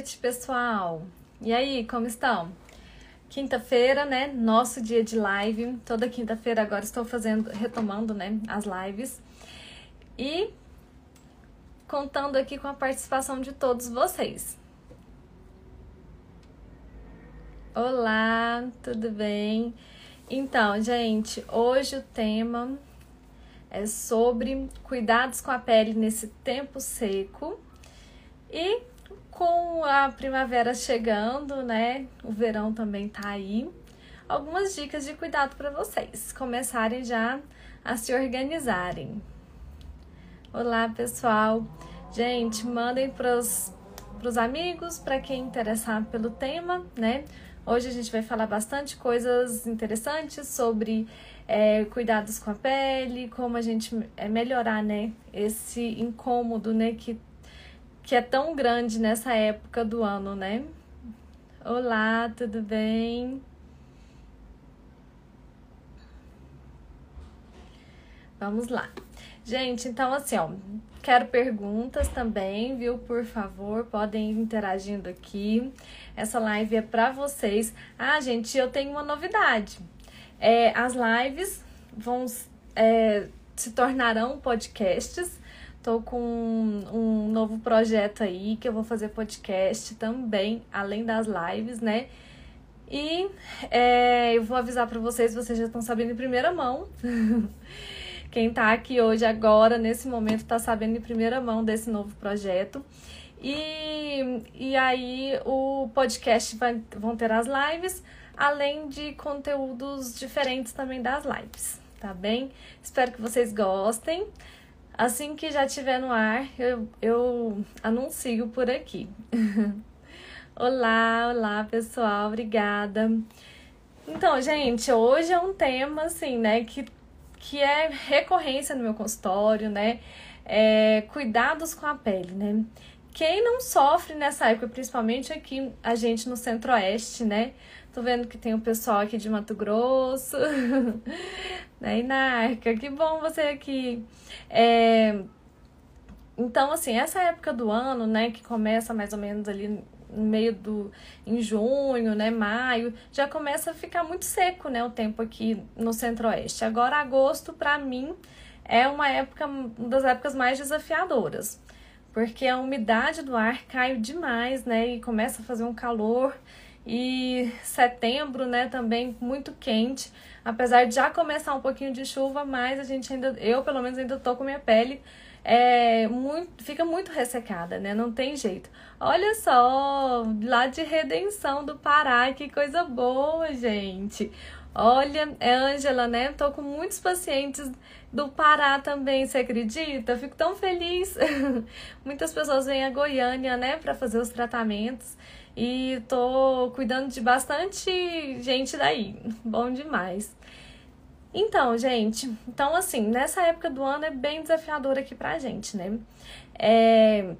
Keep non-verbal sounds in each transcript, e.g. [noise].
noite, pessoal. E aí, como estão? Quinta-feira, né? Nosso dia de live. Toda quinta-feira agora estou fazendo, retomando, né, as lives. E contando aqui com a participação de todos vocês. Olá, tudo bem? Então, gente, hoje o tema é sobre cuidados com a pele nesse tempo seco e com a primavera chegando, né? O verão também tá aí. Algumas dicas de cuidado para vocês começarem já a se organizarem. Olá, pessoal. Gente, mandem pros pros amigos, para quem interessar pelo tema, né? Hoje a gente vai falar bastante coisas interessantes sobre é, cuidados com a pele, como a gente é, melhorar, né, esse incômodo, né, que que é tão grande nessa época do ano, né? Olá, tudo bem? Vamos lá. Gente, então assim, ó, quero perguntas também, viu? Por favor, podem ir interagindo aqui. Essa live é para vocês. Ah, gente, eu tenho uma novidade. É, as lives vão é, se tornarão podcasts Tô com um, novo projeto aí que eu vou fazer podcast também, além das lives, né? E é, eu vou avisar para vocês, vocês já estão sabendo em primeira mão. [laughs] Quem tá aqui hoje, agora, nesse momento, tá sabendo em primeira mão desse novo projeto. E, e aí o podcast vai, vão ter as lives, além de conteúdos diferentes também das lives, tá bem? Espero que vocês gostem. Assim que já estiver no ar, eu, eu anuncio por aqui. [laughs] olá, olá pessoal, obrigada. Então, gente, hoje é um tema assim, né, que, que é recorrência no meu consultório, né? É, cuidados com a pele, né? Quem não sofre nessa época, principalmente aqui a gente no Centro-Oeste, né? Tô vendo que tem o pessoal aqui de Mato Grosso, [laughs] né, Inarca? Que bom você aqui. É... Então, assim, essa época do ano, né, que começa mais ou menos ali no meio do em junho, né, maio, já começa a ficar muito seco, né, o tempo aqui no Centro-Oeste. Agora agosto para mim é uma época uma das épocas mais desafiadoras, porque a umidade do ar cai demais, né, e começa a fazer um calor e setembro, né, também muito quente, apesar de já começar um pouquinho de chuva, mas a gente ainda, eu pelo menos ainda tô com minha pele é muito, fica muito ressecada, né? Não tem jeito. Olha só, lá de Redenção do Pará, que coisa boa, gente. Olha, é Ângela, né? Tô com muitos pacientes do Pará também, você acredita? Fico tão feliz. [laughs] Muitas pessoas vêm a Goiânia, né, para fazer os tratamentos. E tô cuidando de bastante gente daí. Bom demais. Então, gente, então assim, nessa época do ano é bem desafiador aqui pra gente, né? É...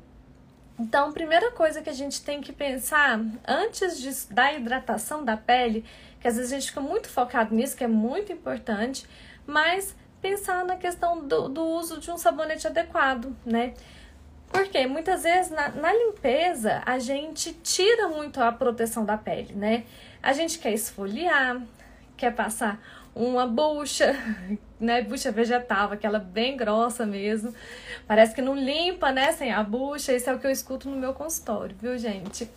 Então, primeira coisa que a gente tem que pensar antes de, da hidratação da pele, que às vezes a gente fica muito focado nisso, que é muito importante, mas pensar na questão do, do uso de um sabonete adequado, né? Porque muitas vezes na, na, limpeza a gente tira muito a proteção da pele, né? A gente quer esfoliar, quer passar uma bucha, [laughs] né? Bucha vegetal, aquela bem grossa mesmo. Parece que não limpa, né? Sem a bucha. Isso é o que eu escuto no meu consultório, viu, gente?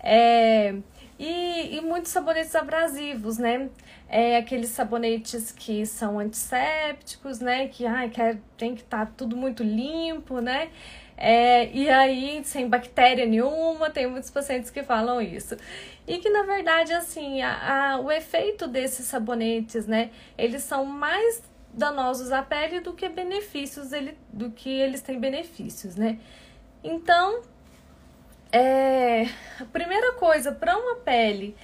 É, e, e muitos sabonetes abrasivos, né? É, aqueles sabonetes que são antissépticos, né? Que ai, quer, tem que estar tá tudo muito limpo, né? É, e aí, sem bactéria nenhuma, tem muitos pacientes que falam isso. E que, na verdade, assim, a, a, o efeito desses sabonetes, né, eles são mais danosos à pele do que benefícios, ele, do que eles têm benefícios, né? Então, é, a primeira coisa para uma pele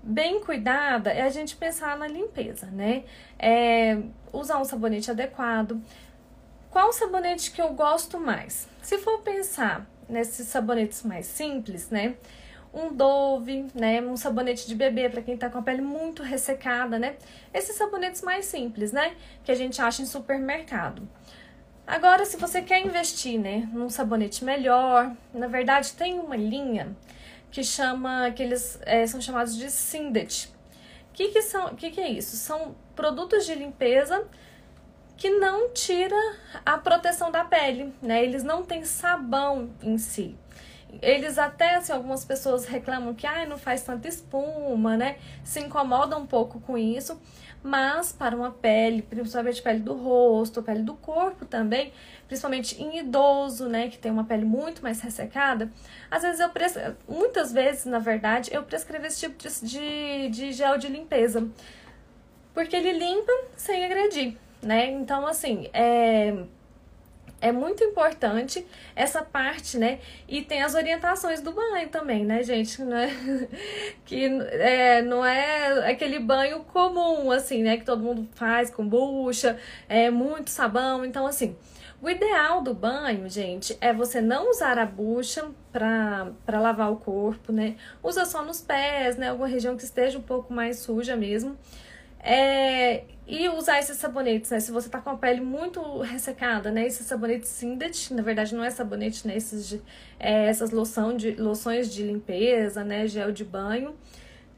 bem cuidada é a gente pensar na limpeza, né? É, usar um sabonete adequado. Qual sabonete que eu gosto mais? Se for pensar nesses sabonetes mais simples, né? Um Dove, né? Um sabonete de bebê para quem tá com a pele muito ressecada, né? Esses sabonetes mais simples, né? Que a gente acha em supermercado. Agora, se você quer investir, né, num sabonete melhor, na verdade tem uma linha que chama, que eles é, são chamados de Sindet. O que, que, são, que, que é isso? São produtos de limpeza que não tira a proteção da pele, né? Eles não têm sabão em si. Eles até, assim, algumas pessoas reclamam que ah, não faz tanta espuma, né? Se incomodam um pouco com isso. Mas para uma pele, principalmente pele do rosto, pele do corpo também, principalmente em idoso, né, que tem uma pele muito mais ressecada, às vezes eu muitas vezes, na verdade, eu prescrevo esse tipo de, de gel de limpeza. Porque ele limpa sem agredir, né? Então, assim, é é muito importante essa parte, né? E tem as orientações do banho também, né, gente? Não é, [laughs] que é, não é aquele banho comum, assim, né? Que todo mundo faz com bucha, é muito sabão. Então, assim, o ideal do banho, gente, é você não usar a bucha para lavar o corpo, né? Usa só nos pés, né? Alguma região que esteja um pouco mais suja mesmo. É, e usar esses sabonetes, né? Se você tá com a pele muito ressecada, né? Esses sabonetes Sindet, na verdade não é sabonete, né? Esses de, é, essas loção de, loções de limpeza, né? Gel de banho,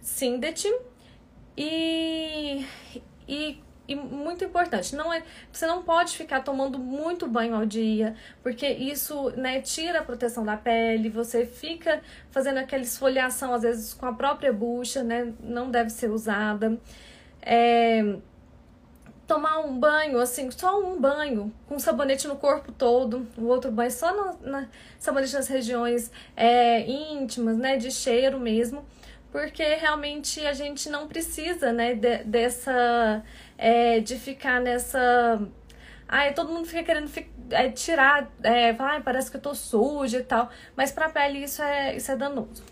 Sindet. E, e, e muito importante, não é, você não pode ficar tomando muito banho ao dia, porque isso, né, tira a proteção da pele, você fica fazendo aquela esfoliação, às vezes, com a própria bucha, né? Não deve ser usada. É, tomar um banho, assim, só um banho, com sabonete no corpo todo, o outro banho só no, na, sabonete nas regiões é, íntimas, né, de cheiro mesmo, porque realmente a gente não precisa, né, de, dessa, é, de ficar nessa... Ai, todo mundo fica querendo é, tirar, é, falar, parece que eu tô suja e tal, mas pra pele isso é, isso é danoso.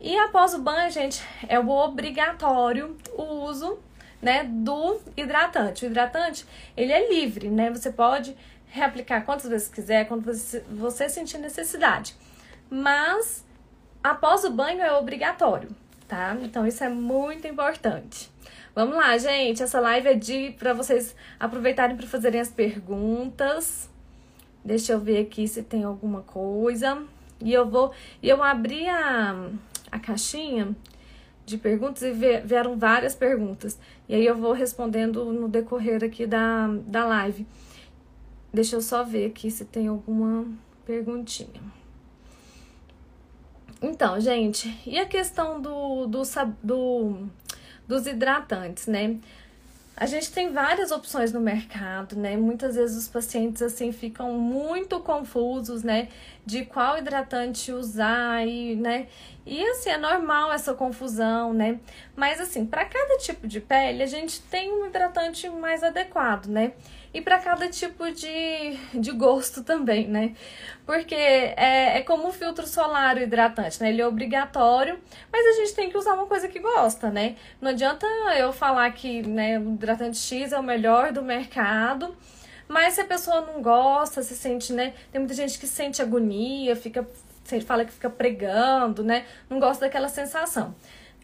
E após o banho, gente, é o obrigatório o uso né, do hidratante. O hidratante, ele é livre, né? Você pode reaplicar quantas vezes quiser, quando você, você sentir necessidade. Mas após o banho é obrigatório, tá? Então isso é muito importante. Vamos lá, gente. Essa live é de para vocês aproveitarem para fazerem as perguntas. Deixa eu ver aqui se tem alguma coisa. E eu vou, eu abri a a caixinha de perguntas e vieram várias perguntas. E aí eu vou respondendo no decorrer aqui da, da live. Deixa eu só ver aqui se tem alguma perguntinha. Então, gente, e a questão do, do, do, dos hidratantes, né? A gente tem várias opções no mercado, né? Muitas vezes os pacientes assim ficam muito confusos, né, de qual hidratante usar e, né? E assim é normal essa confusão, né? Mas assim, para cada tipo de pele, a gente tem um hidratante mais adequado, né? E para cada tipo de, de gosto também, né? Porque é, é como um filtro solar hidratante, né? Ele é obrigatório, mas a gente tem que usar uma coisa que gosta, né? Não adianta eu falar que né, o hidratante X é o melhor do mercado, mas se a pessoa não gosta, se sente, né? Tem muita gente que sente agonia, fica, fala que fica pregando, né? Não gosta daquela sensação.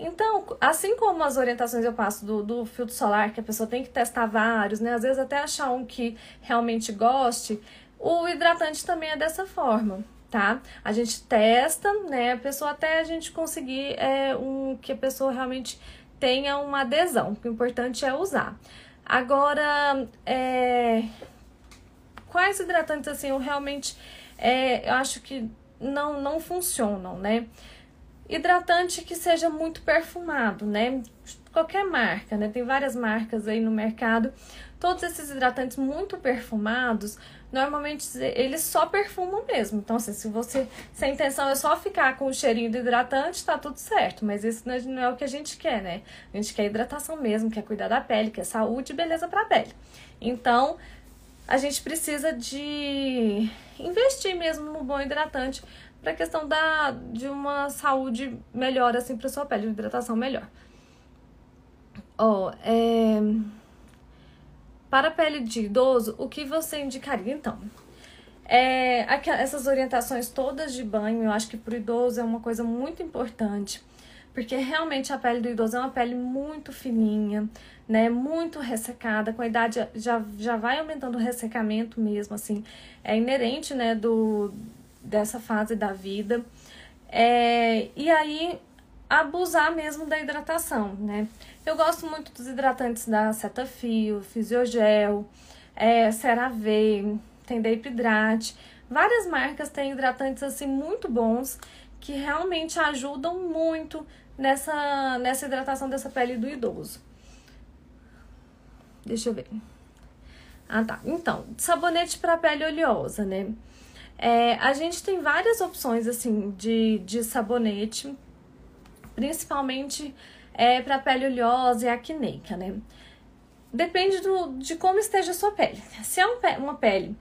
Então, assim como as orientações eu passo do, do filtro solar, que a pessoa tem que testar vários, né? Às vezes até achar um que realmente goste, o hidratante também é dessa forma, tá? A gente testa, né? A pessoa até a gente conseguir é, um que a pessoa realmente tenha uma adesão. O importante é usar. Agora, é, quais hidratantes assim eu realmente é, eu acho que não, não funcionam, né? Hidratante que seja muito perfumado, né? Qualquer marca, né? Tem várias marcas aí no mercado. Todos esses hidratantes muito perfumados, normalmente eles só perfumam mesmo. Então, assim, se você, se a intenção é só ficar com o cheirinho do hidratante, tá tudo certo. Mas isso não é o que a gente quer, né? A gente quer hidratação mesmo, quer cuidar da pele, quer saúde e beleza pra pele. Então, a gente precisa de investir mesmo no bom hidratante para a questão da, de uma saúde melhor, assim, para sua pele, uma hidratação melhor. Ó, oh, é... Para a pele de idoso, o que você indicaria, então? É, essas orientações todas de banho, eu acho que para idoso é uma coisa muito importante, porque realmente a pele do idoso é uma pele muito fininha, né, muito ressecada, com a idade já, já vai aumentando o ressecamento mesmo, assim, é inerente, né, do, dessa fase da vida. É, e aí, abusar mesmo da hidratação, né? Eu gosto muito dos hidratantes da Cetaphil, Fisiogel, é, CeraVe, tem da. Várias marcas têm hidratantes assim muito bons que realmente ajudam muito nessa, nessa hidratação dessa pele do idoso. Deixa eu ver. Ah, tá. Então, sabonete para pele oleosa, né? É, a gente tem várias opções, assim, de, de sabonete, principalmente é, para pele oleosa e acneica, né? Depende do, de como esteja a sua pele. Se é um, uma pele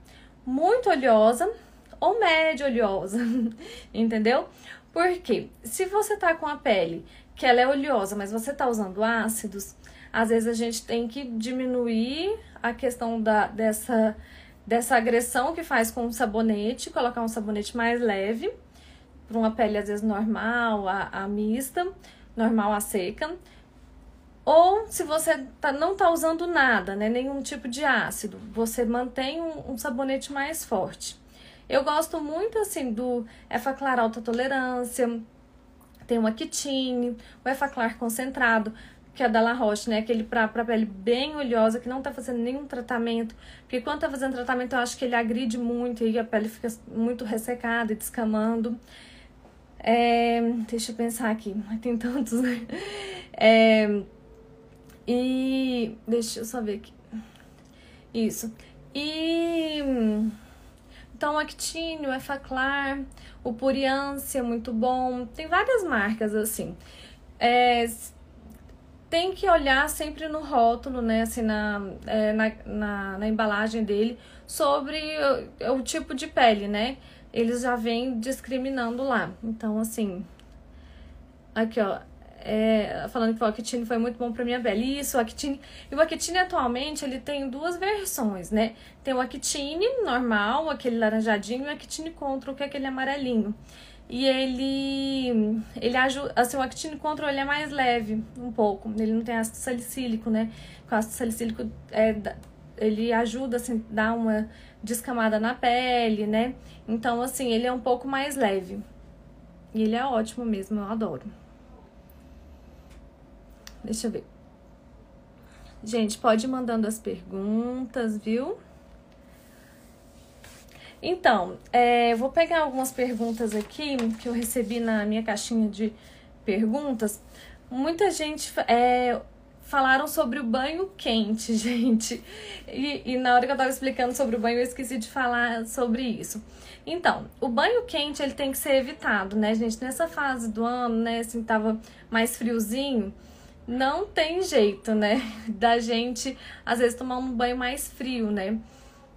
muito oleosa ou média oleosa, [laughs] entendeu? Porque se você tá com a pele que ela é oleosa, mas você tá usando ácidos, às vezes a gente tem que diminuir a questão da, dessa, dessa agressão que faz com o sabonete, colocar um sabonete mais leve, para uma pele às vezes normal, a, a mista, normal a seca. Ou se você tá, não tá usando nada, né, nenhum tipo de ácido, você mantém um, um sabonete mais forte. Eu gosto muito assim do Efaclar alta tolerância, tem o Actine, o Efaclar concentrado, que é da La Roche, né? Aquele pra, pra pele bem oleosa, que não tá fazendo nenhum tratamento. Porque quando tá fazendo tratamento, eu acho que ele agride muito e a pele fica muito ressecada e descamando. É, deixa eu pensar aqui, [laughs] tem tantos, né? É, e deixa eu só ver aqui. Isso. E então, o Actine, o Efaclar, o Puriance é muito bom. Tem várias marcas assim. É, tem que olhar sempre no rótulo, né, assim, na, é, na, na, na, embalagem dele, sobre o, o, tipo de pele, né? Eles já vêm discriminando lá. Então, assim, aqui, ó, é, falando que o Actine foi muito bom para minha pele. Isso, o Actine. E o Actine atualmente ele tem duas versões, né? Tem o Actine normal, aquele laranjadinho, e o Actine Control, que é aquele amarelinho. E ele, ele ajuda, assim, o actine control ele é mais leve, um pouco. Ele não tem ácido salicílico, né? O ácido salicílico, é, ele ajuda, assim, dar uma descamada na pele, né? Então, assim, ele é um pouco mais leve. E ele é ótimo mesmo, eu adoro. Deixa eu ver. Gente, pode ir mandando as perguntas, viu? Então, é, vou pegar algumas perguntas aqui que eu recebi na minha caixinha de perguntas. Muita gente é, falaram sobre o banho quente, [laughs] gente. E, e, na hora que eu tava explicando sobre o banho, eu esqueci de falar sobre isso. Então, o banho quente, ele tem que ser evitado, né, gente? Nessa fase do ano, né, assim, tava mais friozinho, não tem jeito, né, [laughs] da gente, às vezes, tomar um banho mais frio, né?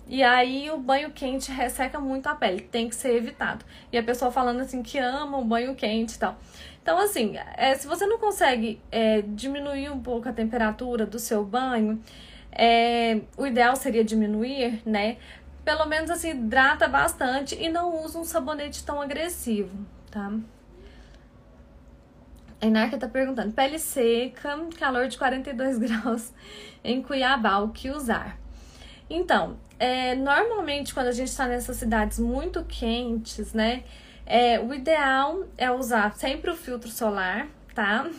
E aí o banho quente resseca muito a pele, tem que ser evitado. E a pessoa falando assim que ama o banho quente e tal. Então, assim, é, se você não consegue é, diminuir um pouco a temperatura do seu banho, é, o ideal seria diminuir, né? Pelo menos assim, hidrata bastante e não usa um sabonete tão agressivo, tá? A Inarca tá perguntando: pele seca, calor de 42 [laughs] graus em Cuiabá, o que usar? Então, é, normalmente quando a gente está nessas cidades muito quentes, né? É, o ideal é usar sempre o filtro solar, tá? [laughs]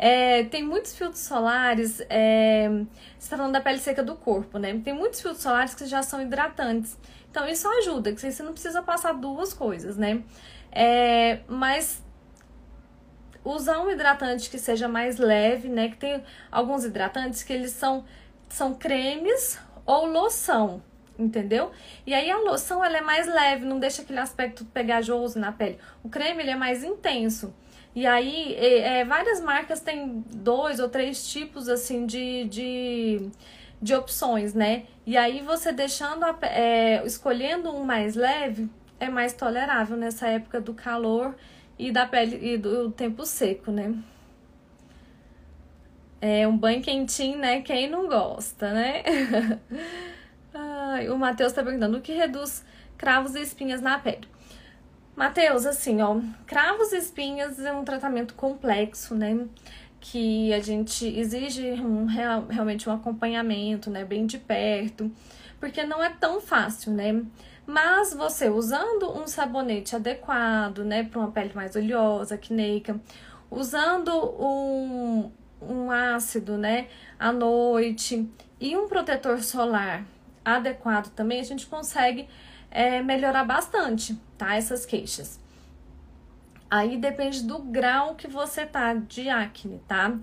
É, tem muitos filtros solares, é, você está falando da pele seca do corpo, né? Tem muitos filtros solares que já são hidratantes. Então, isso ajuda, que você não precisa passar duas coisas, né? É, mas usar um hidratante que seja mais leve, né? Que tem alguns hidratantes que eles são, são cremes ou loção, entendeu? E aí a loção ela é mais leve, não deixa aquele aspecto pegajoso na pele. O creme ele é mais intenso. E aí é, é, várias marcas têm dois ou três tipos assim de, de, de opções, né? E aí você deixando a, é, escolhendo um mais leve é mais tolerável nessa época do calor e da pele e do tempo seco, né? É um banho quentinho, né? Quem não gosta, né? [laughs] Ai, o Matheus tá perguntando o que reduz cravos e espinhas na pele. Matheus, assim, ó, cravos e espinhas é um tratamento complexo, né? Que a gente exige um, real, realmente um acompanhamento, né? Bem de perto, porque não é tão fácil, né? Mas você usando um sabonete adequado, né, para uma pele mais oleosa, acneica, usando um, um ácido, né, à noite e um protetor solar adequado também, a gente consegue é, melhorar bastante, tá? Essas queixas. Aí depende do grau que você tá de acne, tá?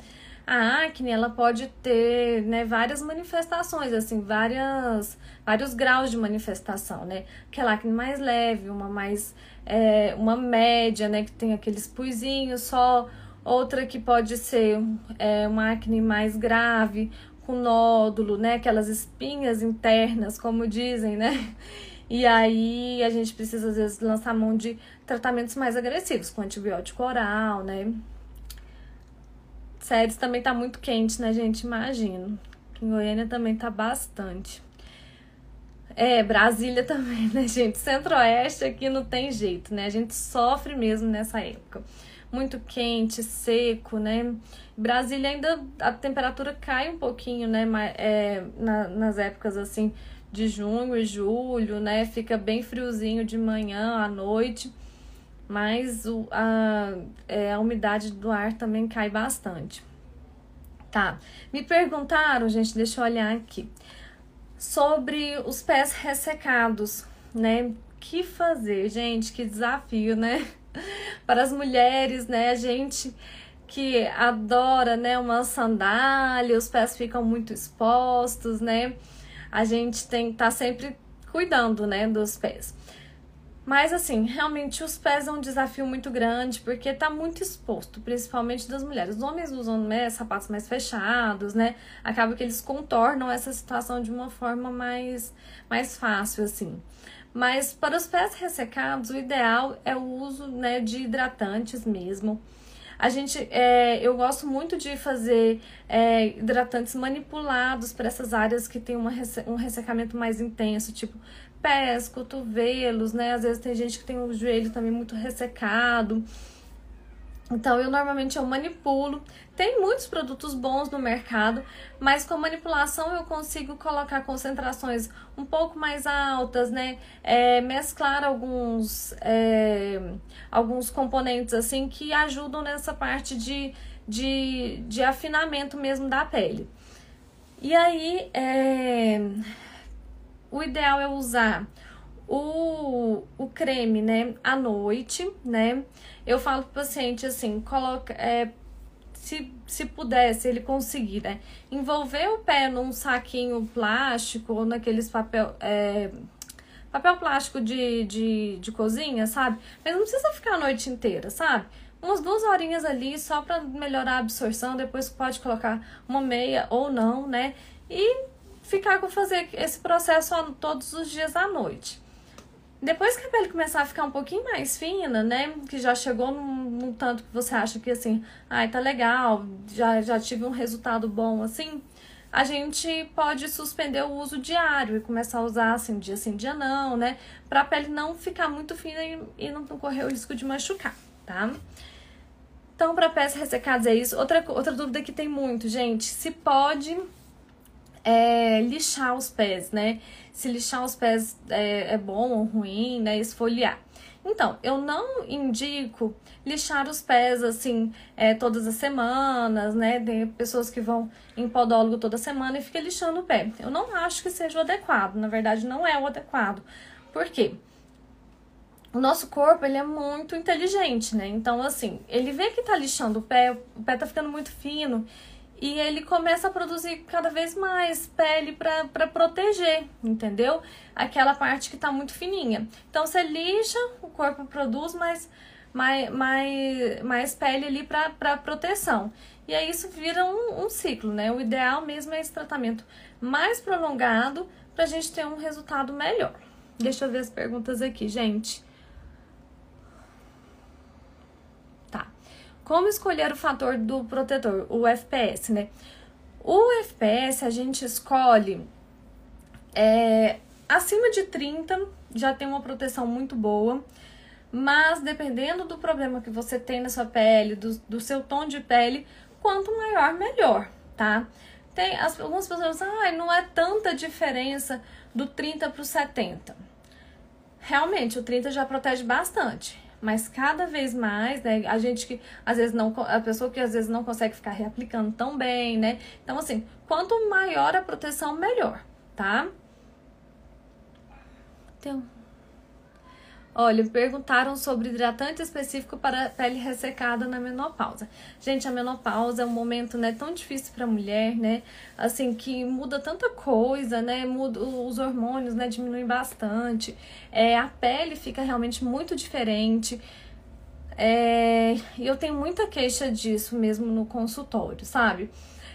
A acne, ela pode ter, né, várias manifestações, assim, várias, vários graus de manifestação, né? Aquela acne mais leve, uma mais, é, uma média, né, que tem aqueles puizinhos só, outra que pode ser é, uma acne mais grave, com nódulo, né, aquelas espinhas internas, como dizem, né? E aí a gente precisa, às vezes, lançar mão de tratamentos mais agressivos, com antibiótico oral, né? Séries também tá muito quente, né, gente? Imagino. Aqui em Goiânia também tá bastante. É, Brasília [laughs] também, né, gente? Centro-Oeste aqui não tem jeito, né? A gente sofre mesmo nessa época. Muito quente, seco, né? Brasília ainda a temperatura cai um pouquinho, né? É, na, nas épocas assim de junho e julho, né? Fica bem friozinho de manhã à noite, mas o, a, é, a umidade do ar também cai bastante. Tá. Me perguntaram, gente, deixa eu olhar aqui, sobre os pés ressecados, né? Que fazer, gente? Que desafio, né? [laughs] Para as mulheres, né? A gente que adora, né, uma sandália, os pés ficam muito expostos, né? a gente tem tá sempre cuidando, né, dos pés. Mas assim, realmente os pés é um desafio muito grande porque tá muito exposto, principalmente das mulheres. Os homens usam né, sapatos mais fechados, né? Acaba que eles contornam essa situação de uma forma mais, mais fácil, assim. Mas para os pés ressecados, o ideal é o uso né, de hidratantes mesmo. A gente, é, eu gosto muito de fazer é, hidratantes manipulados para essas áreas que tem uma, um ressecamento mais intenso, tipo pés, cotovelos, né? Às vezes tem gente que tem o joelho também muito ressecado. Então, eu normalmente eu manipulo. Tem muitos produtos bons no mercado, mas com manipulação eu consigo colocar concentrações um pouco mais altas, né? É, mesclar alguns, é, alguns componentes assim que ajudam nessa parte de, de, de afinamento mesmo da pele. E aí, é, o ideal é usar o, o creme, né, à noite, né? Eu falo pro paciente assim, coloca, é, se, se pudesse ele conseguir, né, envolver o pé num saquinho plástico ou naqueles papel, é, papel plástico de, de, de cozinha, sabe? Mas não precisa ficar a noite inteira, sabe? Umas duas horinhas ali só para melhorar a absorção, depois pode colocar uma meia ou não, né? E ficar com fazer esse processo todos os dias à noite. Depois que a pele começar a ficar um pouquinho mais fina, né? Que já chegou num, num tanto que você acha que assim, ai, tá legal, já, já tive um resultado bom assim, a gente pode suspender o uso diário e começar a usar assim, dia sim, dia não, né? Pra pele não ficar muito fina e, e não correr o risco de machucar, tá? Então, para pés ressecados é isso. Outra, outra dúvida que tem muito, gente, se pode é, lixar os pés, né? Se lixar os pés é, é bom ou ruim, né? Esfoliar. Então, eu não indico lixar os pés assim é, todas as semanas, né? Tem pessoas que vão em podólogo toda semana e fica lixando o pé. Eu não acho que seja o adequado, na verdade, não é o adequado. Por quê? O nosso corpo, ele é muito inteligente, né? Então, assim, ele vê que tá lixando o pé, o pé tá ficando muito fino e ele começa a produzir cada vez mais pele para proteger, entendeu? Aquela parte que está muito fininha. Então você lixa, o corpo produz mais, mais, mais, mais pele ali para proteção. E aí isso vira um, um ciclo, né? O ideal mesmo é esse tratamento mais prolongado para a gente ter um resultado melhor. Deixa eu ver as perguntas aqui, gente. Como escolher o fator do protetor, o FPS, né? O FPS a gente escolhe é, acima de 30, já tem uma proteção muito boa, mas dependendo do problema que você tem na sua pele, do, do seu tom de pele, quanto maior, melhor, tá? Tem as, algumas pessoas ah, não é tanta diferença do 30 para o 70. realmente o 30 já protege bastante. Mas cada vez mais, né? A gente que às vezes não. A pessoa que às vezes não consegue ficar reaplicando tão bem, né? Então, assim, quanto maior a proteção, melhor, tá? Tem Olha, perguntaram sobre hidratante específico para pele ressecada na menopausa. Gente, a menopausa é um momento, né, tão difícil para a mulher, né? Assim, que muda tanta coisa, né? Muda os hormônios, né, diminuem bastante. É, a pele fica realmente muito diferente. É, eu tenho muita queixa disso mesmo no consultório, sabe?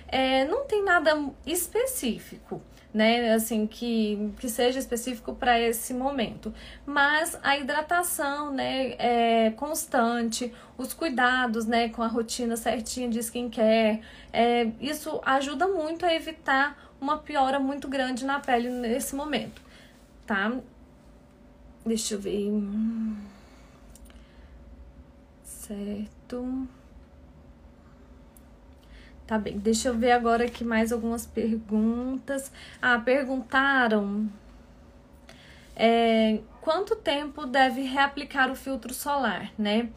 É, não tem nada específico né, assim, que, que seja específico para esse momento. Mas a hidratação, né, é constante, os cuidados, né, com a rotina certinha de skincare, é, isso ajuda muito a evitar uma piora muito grande na pele nesse momento, tá? Deixa eu ver. Certo. Tá bem, deixa eu ver agora aqui mais algumas perguntas. Ah, perguntaram é, quanto tempo deve reaplicar o filtro solar, né?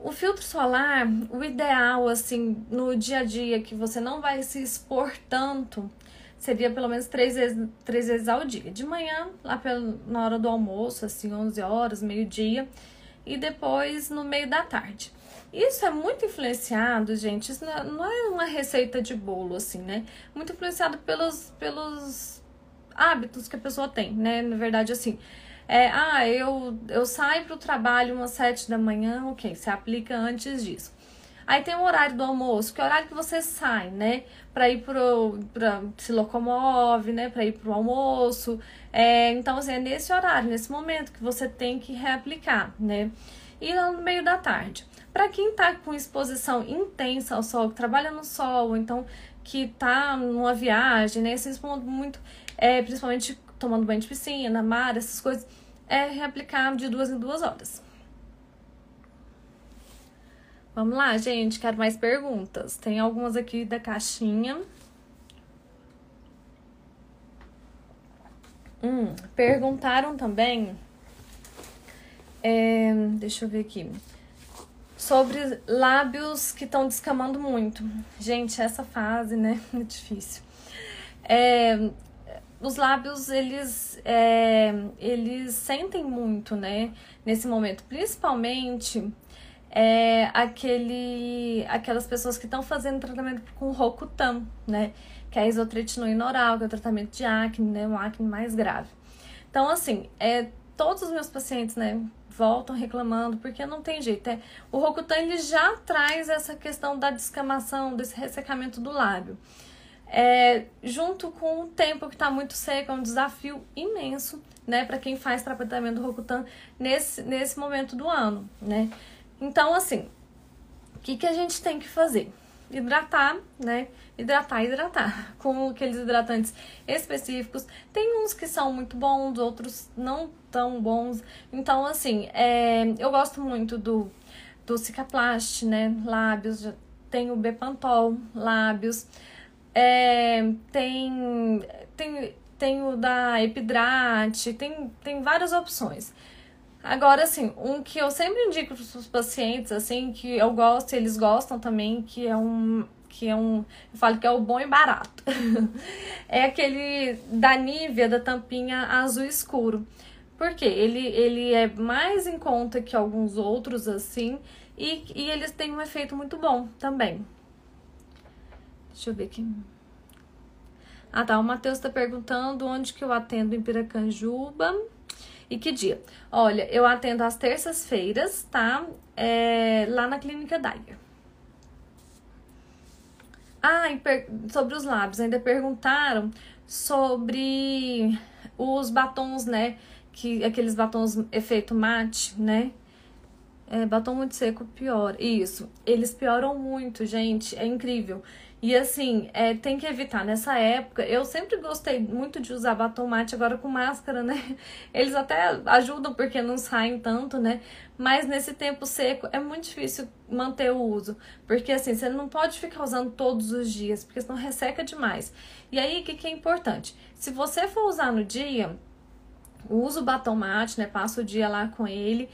O filtro solar, o ideal, assim, no dia a dia, que você não vai se expor tanto, seria pelo menos três vezes, três vezes ao dia. De manhã, lá pela, na hora do almoço, assim, 11 horas, meio-dia, e depois no meio da tarde. Isso é muito influenciado, gente, isso não é, é uma receita de bolo, assim, né? Muito influenciado pelos, pelos hábitos que a pessoa tem, né? Na verdade, assim, é, ah, eu, eu saio para o trabalho umas sete da manhã, ok, você aplica antes disso. Aí tem o horário do almoço, que é o horário que você sai, né? Para ir pro. Pra, se locomove, né? Para ir pro almoço. É, então, assim, é nesse horário, nesse momento que você tem que reaplicar, né? E no meio da tarde. Para quem está com exposição intensa ao sol, que trabalha no sol, ou então que está numa viagem, né? Se expondo muito, é, principalmente tomando banho de piscina, mar, essas coisas, é reaplicar de duas em duas horas. Vamos lá, gente, quero mais perguntas. Tem algumas aqui da caixinha. Hum, perguntaram também. É, deixa eu ver aqui sobre lábios que estão descamando muito. Gente, essa fase, né? [laughs] É difícil. É, os lábios, eles, é, eles sentem muito, né? Nesse momento. Principalmente é, aquele, aquelas pessoas que estão fazendo tratamento com Rocutan, né? Que é a isotretinoína oral, que é o tratamento de acne, né? Um acne mais grave. Então, assim, é, todos os meus pacientes, né? Voltam reclamando, porque não tem jeito. É, o Rokutan ele já traz essa questão da descamação, desse ressecamento do lábio. É, junto com o tempo que está muito seco, é um desafio imenso, né, para quem faz tratamento do Rokutan nesse, nesse momento do ano, né. Então, assim, o que, que a gente tem que fazer? Hidratar, né? Hidratar, hidratar, [laughs] com aqueles hidratantes específicos. Tem uns que são muito bons, outros não tão bons. Então, assim, é, eu gosto muito do, do Cicaplast, né? Lábios, tem o Bepantol, lábios. É, tem, tem, tem o da Epidrate, tem, tem várias opções. Agora, assim, um que eu sempre indico para os pacientes, assim, que eu gosto e eles gostam também, que é um. Que é um. Eu falo que é o bom e barato. [laughs] é aquele da Nivea, da tampinha azul escuro. Porque ele, ele é mais em conta que alguns outros, assim, e, e eles têm um efeito muito bom também. Deixa eu ver aqui. Ah, tá. O Matheus está perguntando onde que eu atendo em Piracanjuba. E que dia? Olha, eu atendo às terças-feiras, tá? É, lá na Clínica Dyer. Ah, sobre os lábios, ainda perguntaram sobre os batons, né? Que, aqueles batons efeito mate, né? É, batom muito seco pior. Isso. Eles pioram muito, gente. É incrível. E assim, é, tem que evitar. Nessa época, eu sempre gostei muito de usar batom mate agora com máscara, né? [laughs] Eles até ajudam porque não saem tanto, né? Mas nesse tempo seco é muito difícil manter o uso. Porque assim, você não pode ficar usando todos os dias, porque senão resseca demais. E aí, o que, que é importante? Se você for usar no dia, usa o batom mate, né? Passa o dia lá com ele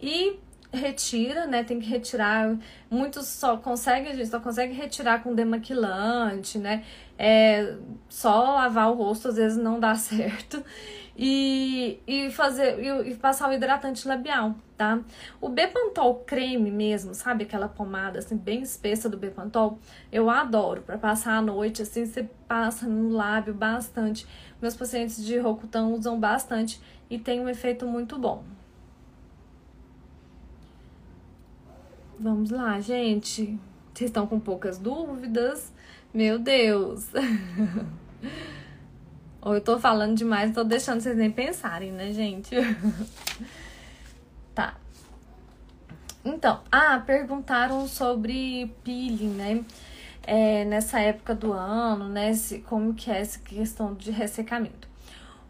e retira, né? Tem que retirar. Muitos só conseguem, a gente só consegue retirar com demaquilante, né? É, só lavar o rosto às vezes não dá [laughs] certo. E, e fazer e, e passar o hidratante labial, tá? O Bepantol creme mesmo, sabe aquela pomada assim bem espessa do Bepantol? Eu adoro para passar a noite assim, você passa no lábio bastante. Meus pacientes de Rokutan usam bastante e tem um efeito muito bom. Vamos lá, gente. Vocês estão com poucas dúvidas? Meu Deus! [laughs] Ou eu tô falando demais, tô deixando vocês nem pensarem, né, gente? [laughs] tá. Então, ah, perguntaram sobre peeling, né? É, nessa época do ano, né? Se, como que é essa questão de ressecamento.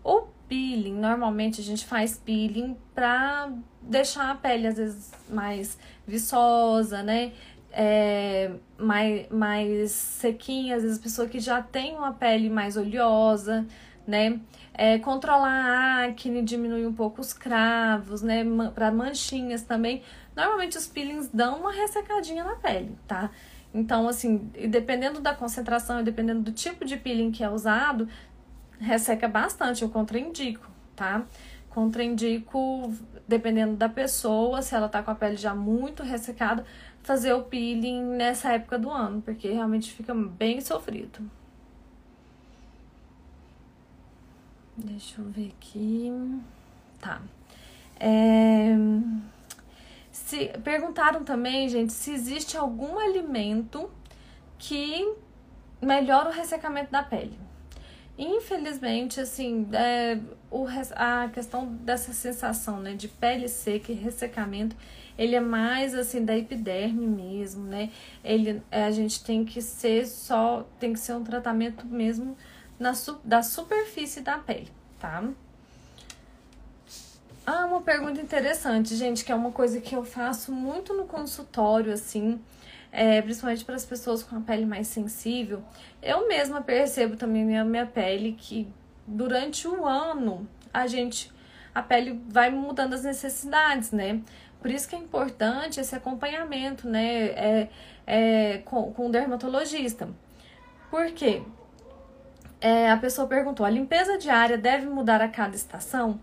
O peeling, normalmente a gente faz peeling pra deixar a pele, às vezes, mais viçosa, né? É, mais, mais sequinha, às vezes pessoa que já tem uma pele mais oleosa, né? É, controlar a acne, diminuir um pouco os cravos, né? Para manchinhas também. Normalmente os peelings dão uma ressecadinha na pele, tá? Então, assim, dependendo da concentração e dependendo do tipo de peeling que é usado, resseca bastante, eu contraindico, tá? Contraindico, dependendo da pessoa, se ela tá com a pele já muito ressecada, fazer o peeling nessa época do ano, porque realmente fica bem sofrido. Deixa eu ver aqui. Tá. É... Se, perguntaram também, gente, se existe algum alimento que melhora o ressecamento da pele. Infelizmente, assim, é, o, a questão dessa sensação, né, de pele seca e ressecamento, ele é mais, assim, da epiderme mesmo, né? Ele, é, a gente tem que ser só, tem que ser um tratamento mesmo na, da superfície da pele, tá? Ah, uma pergunta interessante, gente, que é uma coisa que eu faço muito no consultório, assim, é, principalmente para as pessoas com a pele mais sensível. Eu mesma percebo também minha, minha pele que durante o ano a gente a pele vai mudando as necessidades, né? Por isso que é importante esse acompanhamento, né? É, é, com, com o dermatologista. Por quê? É, a pessoa perguntou: a limpeza diária deve mudar a cada estação?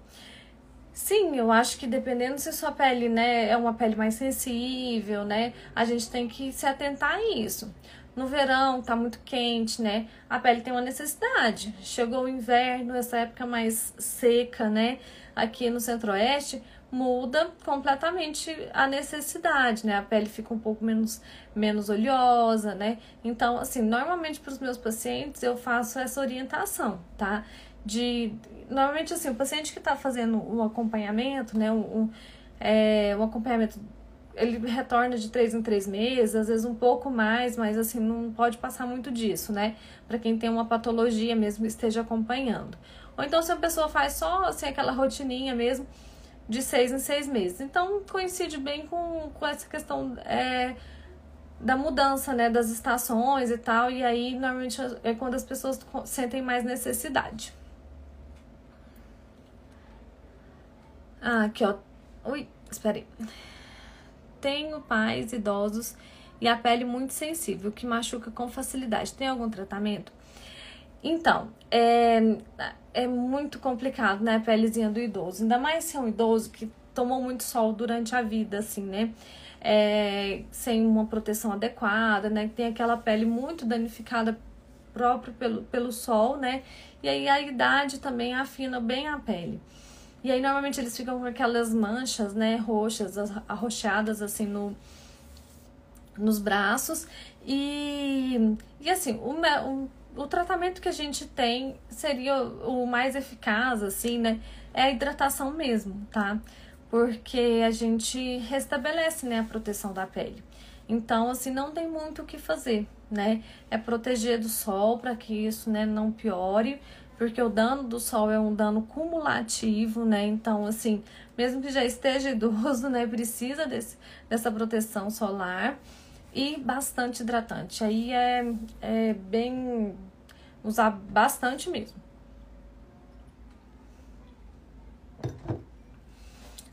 Sim, eu acho que dependendo se sua pele, né, é uma pele mais sensível, né, a gente tem que se atentar a isso. No verão tá muito quente, né? A pele tem uma necessidade. Chegou o inverno, essa época mais seca, né? Aqui no Centro-Oeste, muda completamente a necessidade, né? A pele fica um pouco menos, menos oleosa, né? Então, assim, normalmente para os meus pacientes eu faço essa orientação, tá? De normalmente assim o paciente que está fazendo um acompanhamento né um, é, um acompanhamento ele retorna de três em três meses às vezes um pouco mais mas assim não pode passar muito disso né para quem tem uma patologia mesmo esteja acompanhando ou então se a pessoa faz só assim aquela rotininha mesmo de seis em seis meses então coincide bem com, com essa questão é, da mudança, né, das estações e tal, e aí normalmente é quando as pessoas sentem mais necessidade. Ah, aqui, ó. Ui, espera aí. Tenho pais idosos e a pele muito sensível, que machuca com facilidade. Tem algum tratamento? Então, é, é muito complicado, né, a pelezinha do idoso. Ainda mais se é um idoso que tomou muito sol durante a vida, assim, né? É, sem uma proteção adequada, né? Que tem aquela pele muito danificada próprio pelo, pelo sol, né? E aí a idade também afina bem a pele. E aí normalmente eles ficam com aquelas manchas, né, roxas, arroxadas assim no nos braços. E, e assim, o, o, o tratamento que a gente tem seria o, mais eficaz, assim, né? É a hidratação mesmo, tá? Porque a gente restabelece, né, a proteção da pele. Então, assim, não tem muito o que fazer, né? É proteger do sol para que isso, né, não piore, porque o dano do sol é um dano cumulativo, né? Então, assim, mesmo que já esteja idoso, né, precisa desse, dessa proteção solar e bastante hidratante. Aí é, é bem usar bastante mesmo.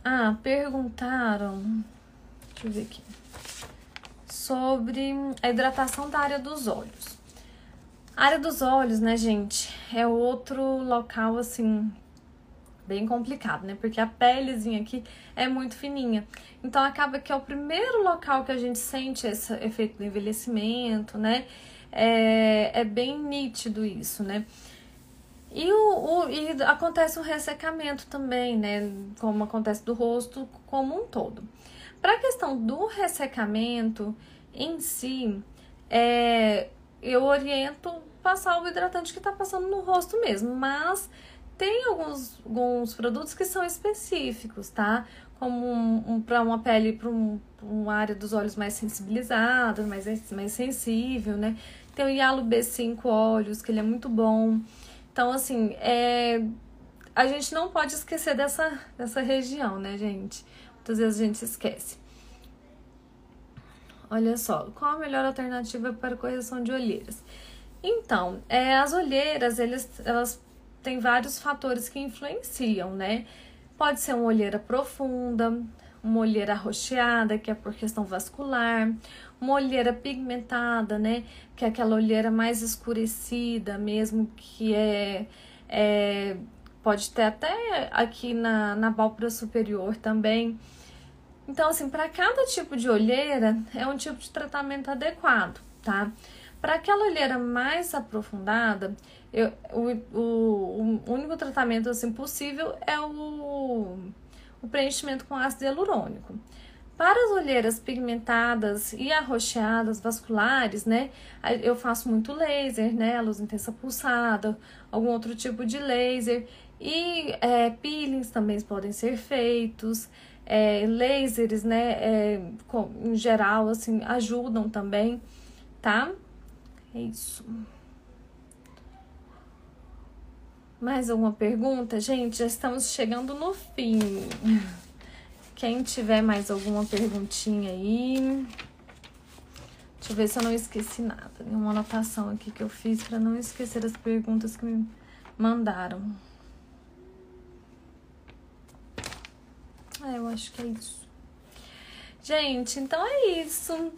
Ah, perguntaram. Deixa eu ver aqui. Sobre a hidratação da área dos olhos. A área dos olhos, né, gente, é outro local assim bem complicado, né? Porque a pelezinha aqui é muito fininha. Então acaba que é o primeiro local que a gente sente esse efeito do envelhecimento, né? É, é bem nítido isso, né? E, o, o, e acontece um ressecamento também, né? Como acontece do rosto como um todo. Para a questão do ressecamento em si, é, eu oriento passar o hidratante que está passando no rosto mesmo, mas tem alguns, alguns produtos que são específicos, tá? Como um, um para uma pele, para um, uma área dos olhos mais sensibilizada, mais, mais sensível, né? Tem o Yalo B5 Olhos, que ele é muito bom. Então, assim, é, a gente não pode esquecer dessa, dessa região, né, gente? Muitas vezes a gente esquece. Olha só, qual a melhor alternativa para correção de olheiras? Então, é, as olheiras, eles, elas têm vários fatores que influenciam, né? Pode ser uma olheira profunda, uma olheira arroxeada, que é por questão vascular, uma olheira pigmentada, né? Que é aquela olheira mais escurecida mesmo, que é, é pode ter até aqui na, na pálpebra superior também. Então, assim, para cada tipo de olheira é um tipo de tratamento adequado, tá? Para aquela olheira mais aprofundada, eu, o, o, o único tratamento assim possível é o, o preenchimento com ácido hialurônico. Para as olheiras pigmentadas e arroxeadas vasculares, né, eu faço muito laser, né, luz intensa pulsada, algum outro tipo de laser. E é, peelings também podem ser feitos, é, lasers, né, é, com, em geral, assim, ajudam também, tá? É isso. Mais alguma pergunta? Gente, já estamos chegando no fim. Quem tiver mais alguma perguntinha aí. Deixa eu ver se eu não esqueci nada. Tem uma anotação aqui que eu fiz para não esquecer as perguntas que me mandaram. É, eu acho que é isso. Gente, então é isso.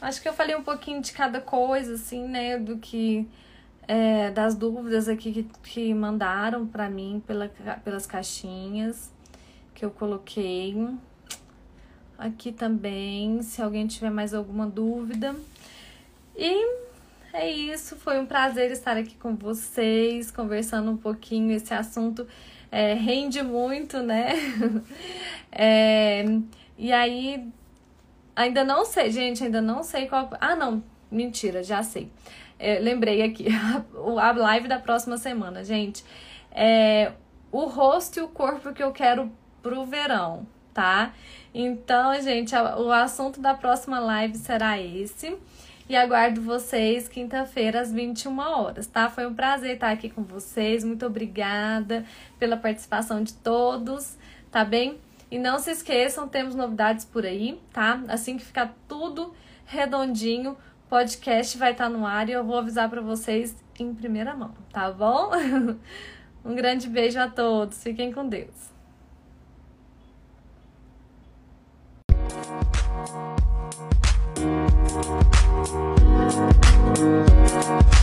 Acho que eu falei um pouquinho de cada coisa, assim, né? Do que. É, das dúvidas aqui que, que mandaram para mim pela, pelas caixinhas que eu coloquei. Aqui também, se alguém tiver mais alguma dúvida. E é isso, foi um prazer estar aqui com vocês, conversando um pouquinho. Esse assunto é, rende muito, né? [laughs] é, e aí, ainda não sei, gente, ainda não sei qual. Ah, não, mentira, já sei. É, lembrei aqui, [laughs] a live da próxima semana, gente. É, o rosto e o corpo que eu quero pro verão, tá? Então, gente, o assunto da próxima live será esse e aguardo vocês quinta-feira às 21 horas, tá? Foi um prazer estar aqui com vocês. Muito obrigada pela participação de todos, tá bem? E não se esqueçam, temos novidades por aí, tá? Assim que ficar tudo redondinho, podcast vai estar no ar e eu vou avisar para vocês em primeira mão, tá bom? [laughs] Um grande beijo a todos. Fiquem com Deus. Thank you. 嗯。